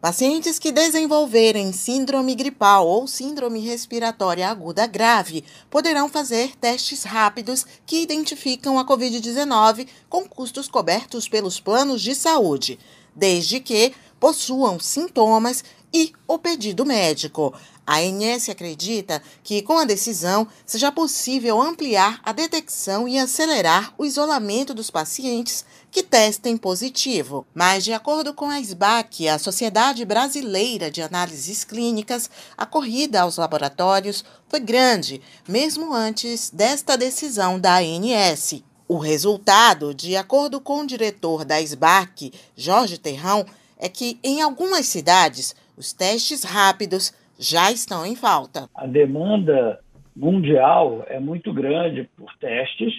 Pacientes que desenvolverem síndrome gripal ou síndrome respiratória aguda grave poderão fazer testes rápidos que identificam a Covid-19 com custos cobertos pelos planos de saúde, desde que possuam sintomas e o pedido médico. A ANS acredita que, com a decisão, seja possível ampliar a detecção e acelerar o isolamento dos pacientes que testem positivo. Mas, de acordo com a SBAC, a Sociedade Brasileira de Análises Clínicas, a corrida aos laboratórios foi grande, mesmo antes desta decisão da ANS. O resultado, de acordo com o diretor da SBAC, Jorge Terrão, é que em algumas cidades os testes rápidos já estão em falta. A demanda mundial é muito grande por testes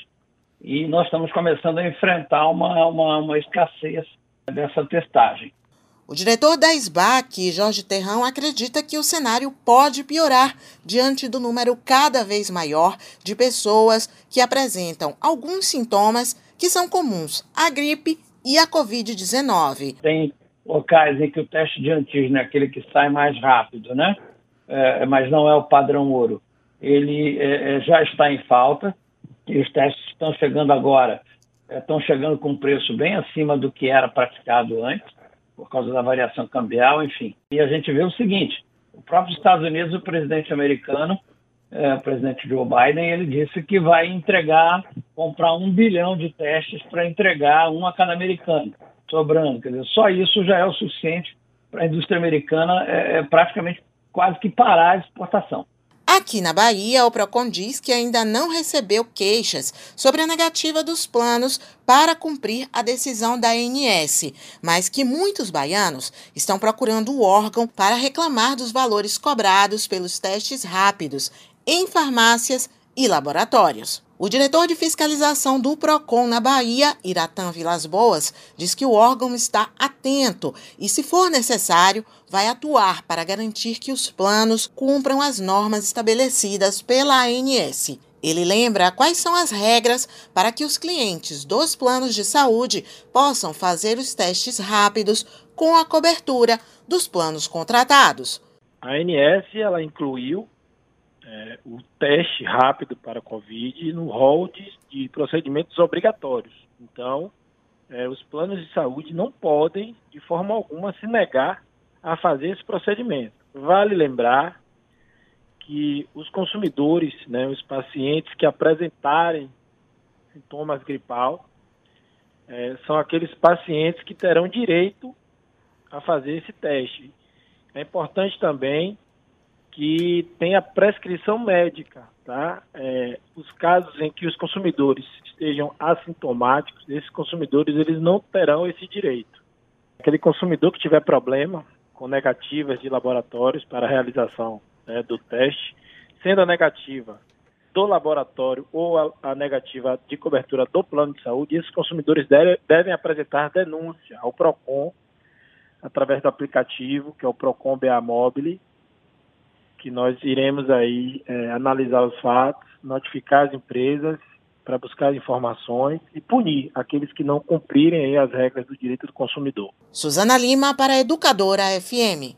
e nós estamos começando a enfrentar uma, uma, uma escassez dessa testagem. O diretor da SBAC, Jorge Terrão, acredita que o cenário pode piorar diante do número cada vez maior de pessoas que apresentam alguns sintomas que são comuns à gripe e à Covid-19. Tem locais em que o teste de antígeno é aquele que sai mais rápido, né? É, mas não é o padrão ouro. Ele é, é já está em falta e os testes estão chegando agora, é, estão chegando com um preço bem acima do que era praticado antes, por causa da variação cambial, enfim. E a gente vê o seguinte: o próprio Estados Unidos, o presidente americano, é, o presidente Joe Biden, ele disse que vai entregar, comprar um bilhão de testes para entregar um a cada americano sobrando. Quer dizer, só isso já é o suficiente para a indústria americana é, é praticamente quase que parar a exportação. Aqui na Bahia, o PROCON diz que ainda não recebeu queixas sobre a negativa dos planos para cumprir a decisão da ANS, mas que muitos baianos estão procurando o órgão para reclamar dos valores cobrados pelos testes rápidos em farmácias e laboratórios. O diretor de fiscalização do PROCON na Bahia, Iratã Vilas Boas, diz que o órgão está atento e, se for necessário, vai atuar para garantir que os planos cumpram as normas estabelecidas pela ANS. Ele lembra quais são as regras para que os clientes dos planos de saúde possam fazer os testes rápidos com a cobertura dos planos contratados. A ANS ela incluiu é, o teste rápido para a Covid no rol de, de procedimentos obrigatórios. Então, é, os planos de saúde não podem, de forma alguma, se negar a fazer esse procedimento. Vale lembrar que os consumidores, né, os pacientes que apresentarem sintomas gripal, é, são aqueles pacientes que terão direito a fazer esse teste. É importante também que tenha prescrição médica, tá? É, os casos em que os consumidores estejam assintomáticos, esses consumidores eles não terão esse direito. Aquele consumidor que tiver problema com negativas de laboratórios para a realização né, do teste, sendo a negativa do laboratório ou a, a, negativa de cobertura do plano de saúde, esses consumidores deve, devem apresentar denúncia ao PROCON através do aplicativo, que é o PROCON BA Mobile, que nós iremos aí é, analisar os fatos, notificar as empresas para buscar informações e punir aqueles que não cumprirem as regras do direito do consumidor. Suzana Lima para a Educadora FM.